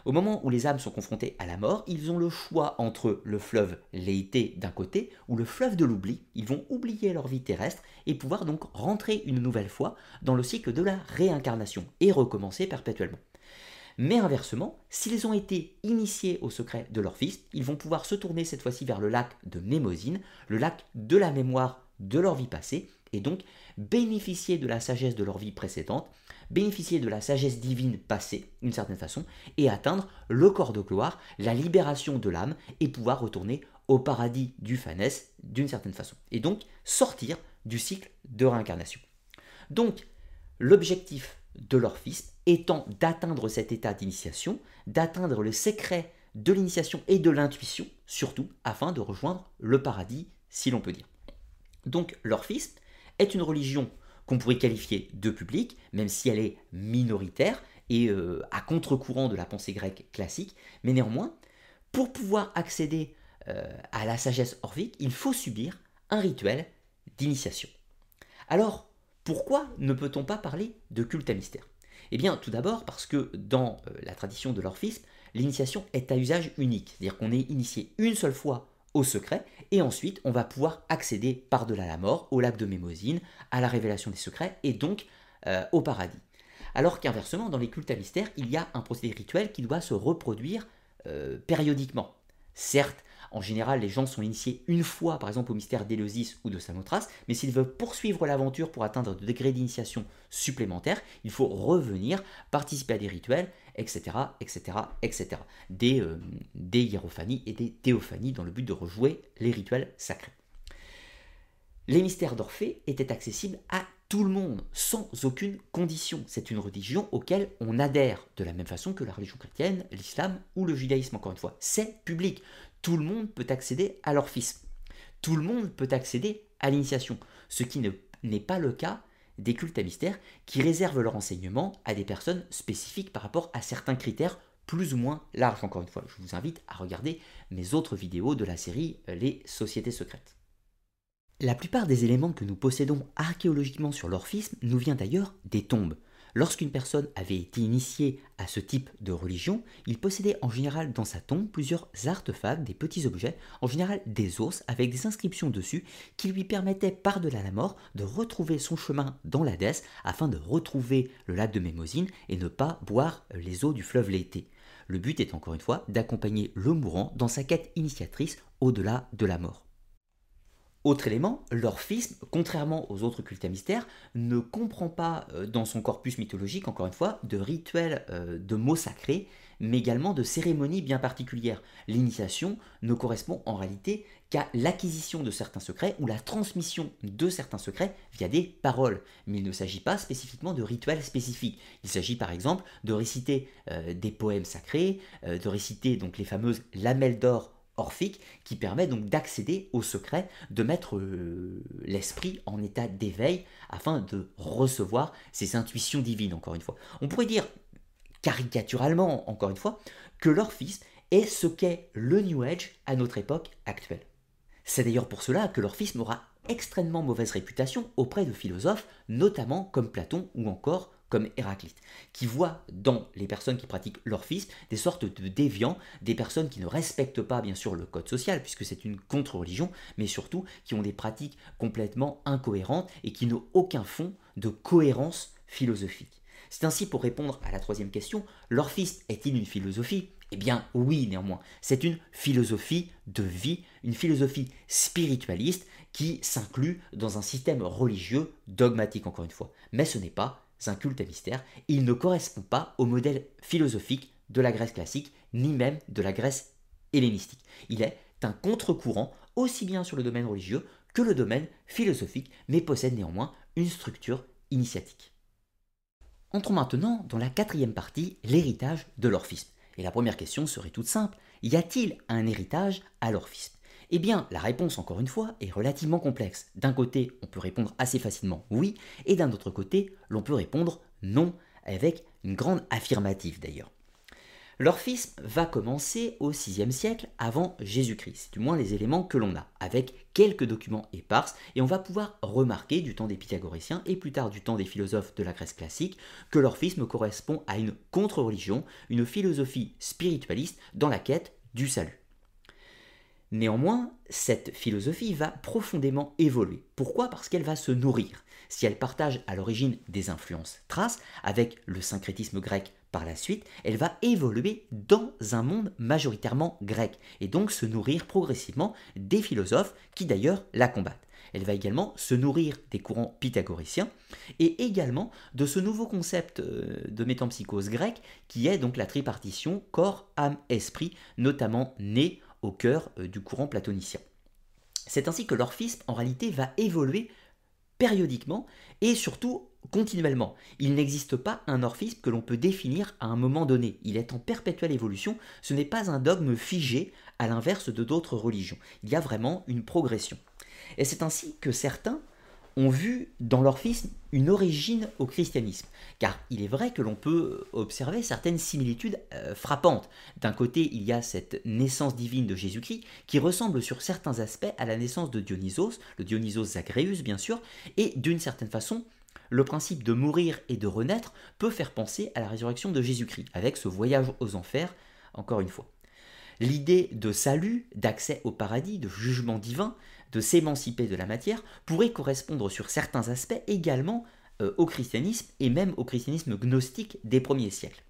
Au moment où les âmes sont confrontées à la mort, ils ont le choix entre le fleuve l'été d'un côté ou le fleuve de l'oubli. Ils vont oublier leur vie terrestre et pouvoir donc rentrer une nouvelle fois dans le cycle de la réincarnation et recommencer perpétuellement. Mais inversement, s'ils ont été initiés au secret de leur fils, ils vont pouvoir se tourner cette fois-ci vers le lac de Mémosine, le lac de la mémoire de leur vie passée, et donc bénéficier de la sagesse de leur vie précédente, bénéficier de la sagesse divine passée, d'une certaine façon, et atteindre le corps de gloire, la libération de l'âme, et pouvoir retourner au paradis du Phanès d'une certaine façon. Et donc sortir du cycle de réincarnation. Donc, l'objectif de leur fils étant d'atteindre cet état d'initiation, d'atteindre le secret de l'initiation et de l'intuition, surtout afin de rejoindre le paradis, si l'on peut dire. Donc l'orphisme est une religion qu'on pourrait qualifier de publique, même si elle est minoritaire et euh, à contre-courant de la pensée grecque classique, mais néanmoins, pour pouvoir accéder euh, à la sagesse orphique, il faut subir un rituel d'initiation. Alors, pourquoi ne peut-on pas parler de culte à mystère? Eh bien, tout d'abord parce que dans euh, la tradition de l'orphisme, l'initiation est à usage unique, c'est-à-dire qu'on est initié une seule fois au secret, et ensuite on va pouvoir accéder par-delà la mort, au lac de Mémosine, à la révélation des secrets, et donc euh, au paradis. Alors qu'inversement, dans les cultes à mystère, il y a un procédé rituel qui doit se reproduire euh, périodiquement. Certes, en général, les gens sont initiés une fois, par exemple, au mystère d'Éleusis ou de Samothrace, mais s'ils veulent poursuivre l'aventure pour atteindre de degrés d'initiation supplémentaires, il faut revenir, participer à des rituels, etc., etc., etc. Des, des hiérophanies et des théophanies dans le but de rejouer les rituels sacrés. Les mystères d'Orphée étaient accessibles à tout le monde, sans aucune condition. C'est une religion auquel on adhère, de la même façon que la religion chrétienne, l'islam ou le judaïsme, encore une fois. C'est public tout le monde peut accéder à leur fils. Tout le monde peut accéder à l'initiation, ce qui n'est pas le cas des cultes à mystère qui réservent leur enseignement à des personnes spécifiques par rapport à certains critères plus ou moins larges. Encore une fois, je vous invite à regarder mes autres vidéos de la série euh, Les sociétés secrètes. La plupart des éléments que nous possédons archéologiquement sur l'orphisme nous vient d'ailleurs des tombes. Lorsqu'une personne avait été initiée à ce type de religion, il possédait en général dans sa tombe plusieurs artefacts, des petits objets, en général des os avec des inscriptions dessus qui lui permettaient par-delà la mort de retrouver son chemin dans l'Hadès afin de retrouver le lac de Mémosine et ne pas boire les eaux du fleuve l'été. Le but est encore une fois d'accompagner le mourant dans sa quête initiatrice au-delà de la mort. Autre élément, l'orphisme, contrairement aux autres cultes à mystère, ne comprend pas euh, dans son corpus mythologique, encore une fois, de rituels euh, de mots sacrés, mais également de cérémonies bien particulières. L'initiation ne correspond en réalité qu'à l'acquisition de certains secrets ou la transmission de certains secrets via des paroles. Mais il ne s'agit pas spécifiquement de rituels spécifiques. Il s'agit par exemple de réciter euh, des poèmes sacrés, de réciter donc les fameuses lamelles d'or orphique qui permet donc d'accéder au secret, de mettre euh, l'esprit en état d'éveil afin de recevoir ces intuitions divines, encore une fois. On pourrait dire caricaturalement, encore une fois, que l'orphisme est ce qu'est le New Age à notre époque actuelle. C'est d'ailleurs pour cela que l'orphisme aura extrêmement mauvaise réputation auprès de philosophes, notamment comme Platon ou encore Héraclite, qui voient dans les personnes qui pratiquent l'orphisme des sortes de déviants, des personnes qui ne respectent pas bien sûr le code social, puisque c'est une contre-religion, mais surtout qui ont des pratiques complètement incohérentes et qui n'ont aucun fond de cohérence philosophique. C'est ainsi pour répondre à la troisième question, l'orphisme est-il une philosophie? Eh bien oui néanmoins, c'est une philosophie de vie, une philosophie spiritualiste qui s'inclut dans un système religieux dogmatique encore une fois. Mais ce n'est pas un culte à mystère, il ne correspond pas au modèle philosophique de la Grèce classique, ni même de la Grèce hellénistique. Il est un contre-courant aussi bien sur le domaine religieux que le domaine philosophique, mais possède néanmoins une structure initiatique. Entrons maintenant dans la quatrième partie, l'héritage de l'orphisme. Et la première question serait toute simple, y a-t-il un héritage à l'orphisme? Eh bien, la réponse, encore une fois, est relativement complexe. D'un côté, on peut répondre assez facilement oui, et d'un autre côté, l'on peut répondre non, avec une grande affirmative d'ailleurs. L'orphisme va commencer au VIe siècle avant Jésus-Christ, du moins les éléments que l'on a, avec quelques documents épars, et on va pouvoir remarquer du temps des Pythagoréciens et plus tard du temps des philosophes de la Grèce classique que l'orphisme correspond à une contre-religion, une philosophie spiritualiste dans la quête du salut. Néanmoins, cette philosophie va profondément évoluer. Pourquoi? Parce qu'elle va se nourrir. Si elle partage à l'origine des influences traces avec le syncrétisme grec par la suite, elle va évoluer dans un monde majoritairement grec et donc se nourrir progressivement des philosophes qui d'ailleurs la combattent. Elle va également se nourrir des courants pythagoriciens et également de ce nouveau concept euh, de métampsychose grecque qui est donc la tripartition corps, âme, esprit, notamment né au cœur euh, du courant platonicien. C'est ainsi que l'orphisme, en réalité, va évoluer périodiquement et surtout continuellement. Il n'existe pas un orphisme que l'on peut définir à un moment donné. Il est en perpétuelle évolution. Ce n'est pas un dogme figé à l'inverse de d'autres religions. Il y a vraiment une progression. Et c'est ainsi que certains ont vu dans l'orphisme une origine au christianisme. Car il est vrai que l'on peut observer certaines similitudes euh, frappantes. D'un côté, il y a cette naissance divine de Jésus-Christ qui ressemble sur certains aspects à la naissance de Dionysos, le Dionysos Zagreus bien sûr, et d'une certaine façon, le principe de mourir et de renaître peut faire penser à la résurrection de Jésus-Christ, avec ce voyage aux enfers, encore une fois. L'idée de salut, d'accès au paradis, de jugement divin, de s'émanciper de la matière, pourrait correspondre sur certains aspects également euh, au christianisme et même au christianisme gnostique des premiers siècles.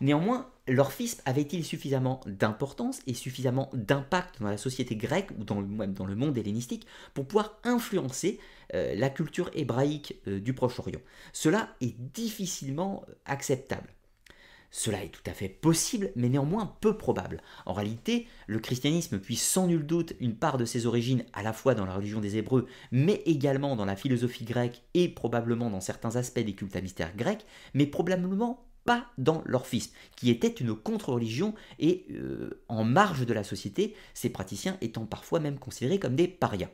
Néanmoins, l'orphisme avait-il suffisamment d'importance et suffisamment d'impact dans la société grecque ou dans le, même dans le monde hellénistique pour pouvoir influencer euh, la culture hébraïque euh, du Proche-Orient? Cela est difficilement acceptable. Cela est tout à fait possible, mais néanmoins peu probable. En réalité, le christianisme puise sans nul doute une part de ses origines à la fois dans la religion des Hébreux, mais également dans la philosophie grecque et probablement dans certains aspects des cultes à mystère grecs, mais probablement pas dans l'orphisme, qui était une contre-religion et euh, en marge de la société, ces praticiens étant parfois même considérés comme des parias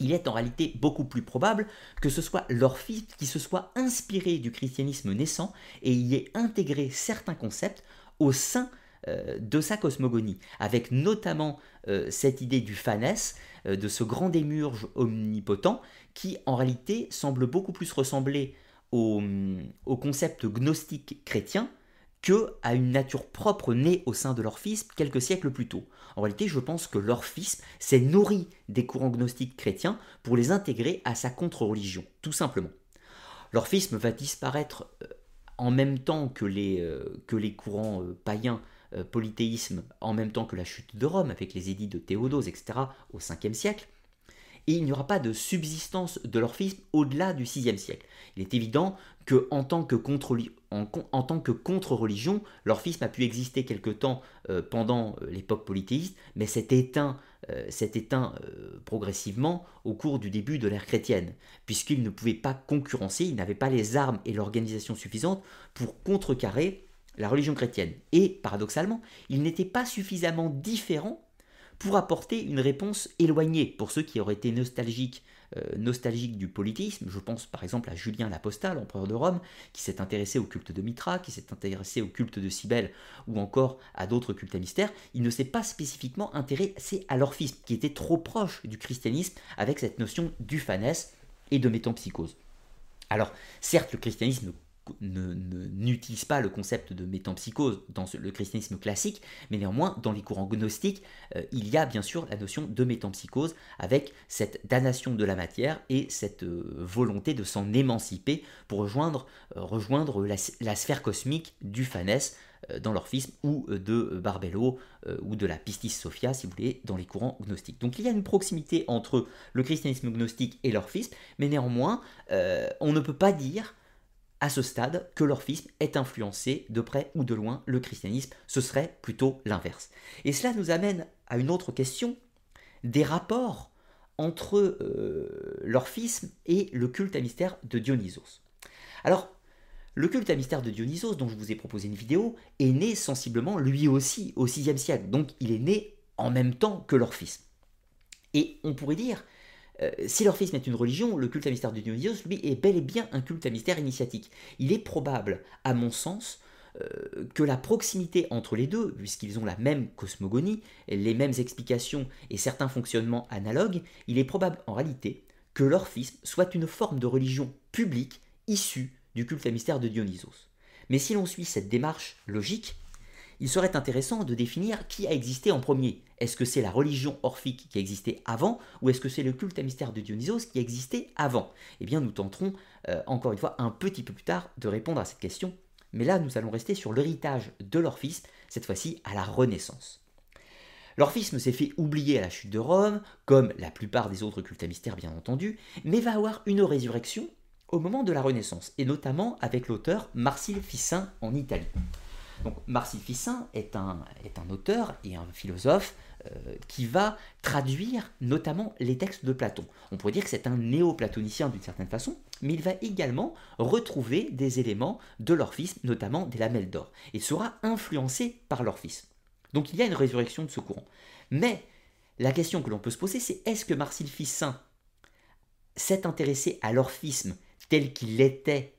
il est en réalité beaucoup plus probable que ce soit l'orphisme qui se soit inspiré du christianisme naissant et y ait intégré certains concepts au sein euh, de sa cosmogonie, avec notamment euh, cette idée du phanès, euh, de ce grand démurge omnipotent, qui en réalité semble beaucoup plus ressembler au, au concept gnostique chrétien que à une nature propre née au sein de l'orphisme quelques siècles plus tôt. En réalité, je pense que l'orphisme s'est nourri des courants gnostiques chrétiens pour les intégrer à sa contre-religion, tout simplement. L'orphisme va disparaître euh, en même temps que les, euh, courants euh, païens polythéisme, en même temps que la chute de Rome, avec les édits de Théodose, etc., au 5e siècle et il n'y aura pas de subsistance de l'orphisme au-delà du VIe siècle. Il est évident que en tant que contre-religion, l'orphisme a pu exister quelque temps euh, pendant euh, l'époque polythéiste, mais s'est éteint, euh, progressivement au cours du début de l'ère chrétienne, puisqu'il ne pouvait pas concurrencer, il n'avait pas les armes et l'organisation suffisante pour contrecarrer la religion chrétienne. Et paradoxalement, il n'était pas suffisamment différent pour apporter une réponse éloignée pour ceux qui auraient été nostalgiques euh, du politisme. Je pense par exemple à Julien l'Apostat, l'empereur de Rome, qui s'est intéressé au culte de Mitra, qui s'est intéressé au culte de Cybèle ou encore à d'autres cultes à mystère. Il ne s'est pas spécifiquement intéressé à l'orphisme, qui était trop proche du christianisme avec cette notion d'ufanès et de métampsychose. Alors, certes, le christianisme n'utilise pas le concept de métampsychose dans le christianisme classique, mais néanmoins, dans les courants gnostiques, euh, il y a bien sûr la notion de métampsychose avec cette damnation de la matière et cette euh, volonté de s'en émanciper pour rejoindre, euh, la, sphère cosmique du Phanès dans l'orphisme ou de Barbello ou de la Pistis Sophia, si vous voulez, dans les courants gnostiques. Donc il y a une proximité entre le christianisme gnostique et l'orphisme, mais néanmoins, on ne peut pas dire à ce stade que l'orphisme est influencé de près ou de loin le christianisme, ce serait plutôt l'inverse. Et cela nous amène à une autre question, des rapports entre euh, l'orphisme et le culte à mystère de Dionysos. Alors, le culte à mystère de Dionysos, dont je vous ai proposé une vidéo, est né sensiblement lui aussi au VIe siècle, donc il est né en même temps que l'orphisme. Et on pourrait dire euh, si l'orphisme est une religion, le culte à mystère de Dionysos, lui, est bel et bien un culte à mystère initiatique. Il est probable, à mon sens, euh, que la proximité entre les deux, puisqu'ils ont la même cosmogonie, les mêmes explications et certains fonctionnements analogues, il est probable en réalité que l'orphisme soit une forme de religion publique issue du culte à mystère de Dionysos. Mais si l'on suit cette démarche logique, il serait intéressant de définir qui a existé en premier. Est-ce que c'est la religion orphique qui a existé avant ou est-ce que c'est le culte à mystère de Dionysos qui a existé avant? Eh bien, nous tenterons, euh, encore une fois, un petit peu plus tard, de répondre à cette question. Mais là, nous allons rester sur l'héritage de l'orphisme, cette fois-ci à la Renaissance. L'orphisme s'est fait oublier à la chute de Rome, comme la plupart des autres cultes à mystère bien entendu, mais va avoir une résurrection au moment de la Renaissance, et notamment avec l'auteur Marcille Ficin en Italie. Donc Marcille Ficin est un, auteur et un philosophe euh, qui va traduire notamment les textes de Platon. On pourrait dire que c'est un néo-platonicien d'une certaine façon, mais il va également retrouver des éléments de l'orphisme, notamment des lamelles d'or, et sera influencé par l'orphisme. Donc il y a une résurrection de ce courant. Mais la question que l'on peut se poser, c'est est-ce que Marcille Ficin s'est intéressé à l'orphisme tel qu'il était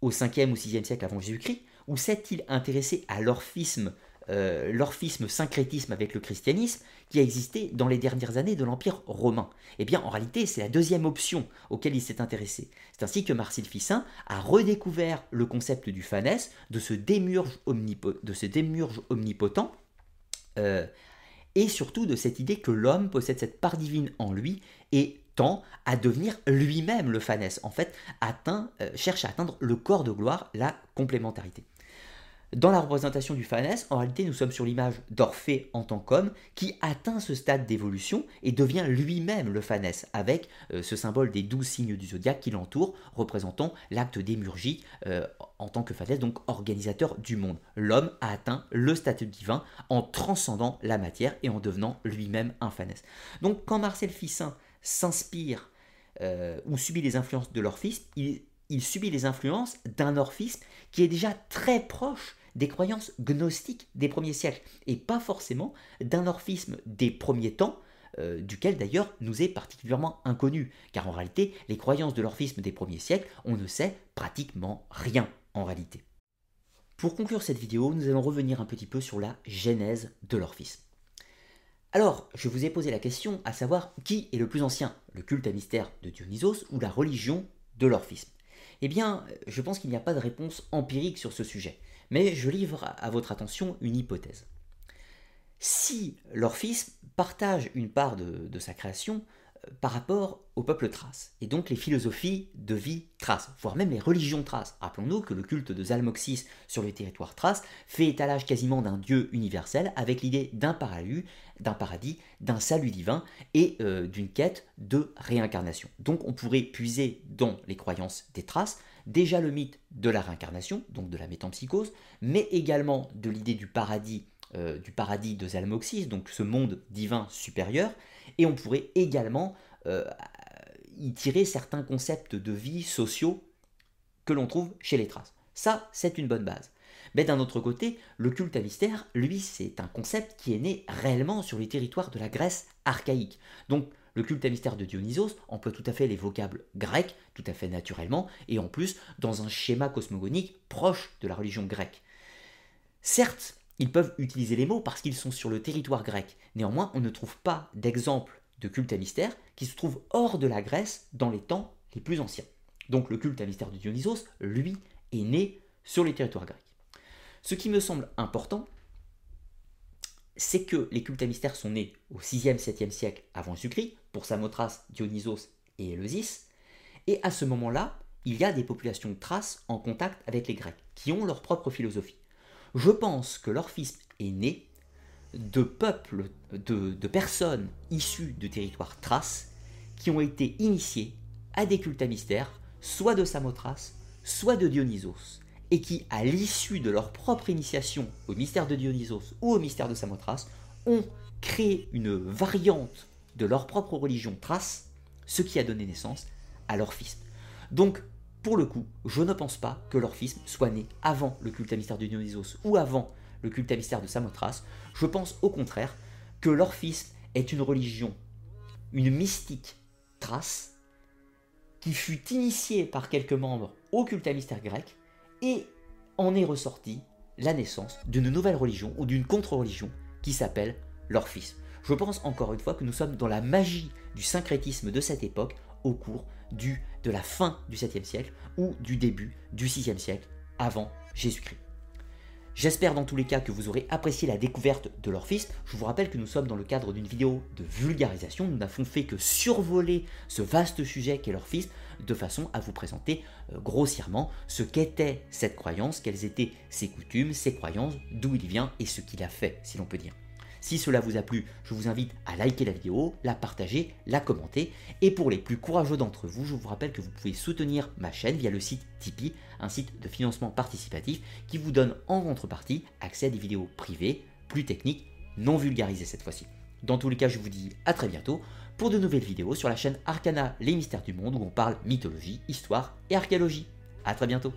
au 5e ou 6e siècle avant Jésus-Christ, ou s'est-il intéressé à l'orphisme, euh, l'orphisme syncrétisme avec le christianisme qui a existé dans les dernières années de l'Empire romain? Eh bien, en réalité, c'est la deuxième option auquel il s'est intéressé. C'est ainsi que Marcille Ficin a redécouvert le concept du phanès, de ce démurge, omnipotent, euh, et surtout de cette idée que l'homme possède cette part divine en lui et tend à devenir lui-même le phanès. En fait, euh, cherche à atteindre le corps de gloire, la complémentarité. Dans la représentation du Phanès, en réalité, nous sommes sur l'image d'Orphée en tant qu'homme qui atteint ce stade d'évolution et devient lui-même le Phanès, avec euh, ce symbole des douze signes du zodiaque qui l'entoure, représentant l'acte d'émurgie euh, en tant que Phanès, donc organisateur du monde. L'homme a atteint le statut divin en transcendant la matière et en devenant lui-même un Phanès. Donc, quand Marcel Ficin s'inspire euh, ou subit les influences de l'orphisme, il, il subit les influences d'un orphisme qui est déjà très proche des croyances gnostiques des premiers siècles, et pas forcément d'un orphisme des premiers temps, euh, duquel d'ailleurs nous est particulièrement inconnu, car en réalité, les croyances de l'orphisme des premiers siècles, on ne sait pratiquement rien en réalité. Pour conclure cette vidéo, nous allons revenir un petit peu sur la genèse de l'orphisme. Alors, je vous ai posé la question à savoir qui est le plus ancien, le culte à mystère de Dionysos ou la religion de l'orphisme Eh bien, je pense qu'il n'y a pas de réponse empirique sur ce sujet mais je livre à votre attention une hypothèse. Si l'orphisme partage une part de, sa création euh, par rapport au peuple thrace, et donc les philosophies de vie thrace, voire même les religions thraces. Rappelons-nous que le culte de Zalmoxis sur le territoire thrace fait étalage quasiment d'un dieu universel avec l'idée d'un paradis, d'un paradis, d'un salut divin et euh, d'une quête de réincarnation. Donc on pourrait puiser dans les croyances des thraces déjà le mythe de la réincarnation, donc de la métampsychose, mais également de l'idée du paradis, euh, du paradis de Zalmoxis, donc ce monde divin supérieur, et on pourrait également euh, y tirer certains concepts de vie sociaux que l'on trouve chez les traces. Ça, c'est une bonne base. Mais d'un autre côté, le culte à mystère, lui, c'est un concept qui est né réellement sur les territoires de la Grèce archaïque. Donc le culte à mystère de Dionysos emploie tout à fait les vocables grecs, tout à fait naturellement, et en plus dans un schéma cosmogonique proche de la religion grecque. Certes, ils peuvent utiliser les mots parce qu'ils sont sur le territoire grec. Néanmoins, on ne trouve pas d'exemple de culte à mystère qui se trouve hors de la Grèce dans les temps les plus anciens. Donc le culte à mystère de Dionysos, lui, est né sur les territoires grecs. Ce qui me semble important, c'est que les cultes à mystère sont nés au 6e, 7e siècle avant Jésus-Christ, pour Samothrace, Dionysos et Éleusis, et à ce moment-là, il y a des populations de Thrace en contact avec les Grecs, qui ont leur propre philosophie. Je pense que l'orphisme est né de peuples, de, personnes issues de territoires Thrace, qui ont été initiés à des cultes à mystère, soit de Samothrace, soit de Dionysos, et qui, à l'issue de leur propre initiation au mystère de Dionysos ou au mystère de Samothrace, ont créé une variante de leur propre religion thrace, ce qui a donné naissance à l'orphisme. Donc, pour le coup, je ne pense pas que l'orphisme soit né avant le culte à mystère de Dionysos ou avant le culte à mystère de Samothrace. Je pense au contraire que l'orphisme est une religion, une mystique thrace, qui fut initiée par quelques membres au culte à mystère grec, et en est ressorti la naissance d'une nouvelle religion ou d'une contre-religion qui s'appelle l'orphisme. Je pense encore une fois que nous sommes dans la magie du syncrétisme de cette époque au cours du, de la fin du 7e siècle ou du début du 6e siècle avant Jésus-Christ. J'espère dans tous les cas que vous aurez apprécié la découverte de l'orphisme. Je vous rappelle que nous sommes dans le cadre d'une vidéo de vulgarisation. Nous n'avons fait que survoler ce vaste sujet qu'est l'orphisme de façon à vous présenter euh, grossièrement ce qu'était cette croyance, quelles étaient ses coutumes, ses croyances, d'où il vient et ce qu'il a fait, si l'on peut dire. Si cela vous a plu, je vous invite à liker la vidéo, la partager, la commenter. Et pour les plus courageux d'entre vous, je vous rappelle que vous pouvez soutenir ma chaîne via le site Tipeee, un site de financement participatif qui vous donne en contrepartie accès à des vidéos privées, plus techniques, non vulgarisées cette fois-ci. Dans tous les cas, je vous dis à très bientôt pour de nouvelles vidéos sur la chaîne Arcana, les mystères du monde où on parle mythologie, histoire et archéologie. A très bientôt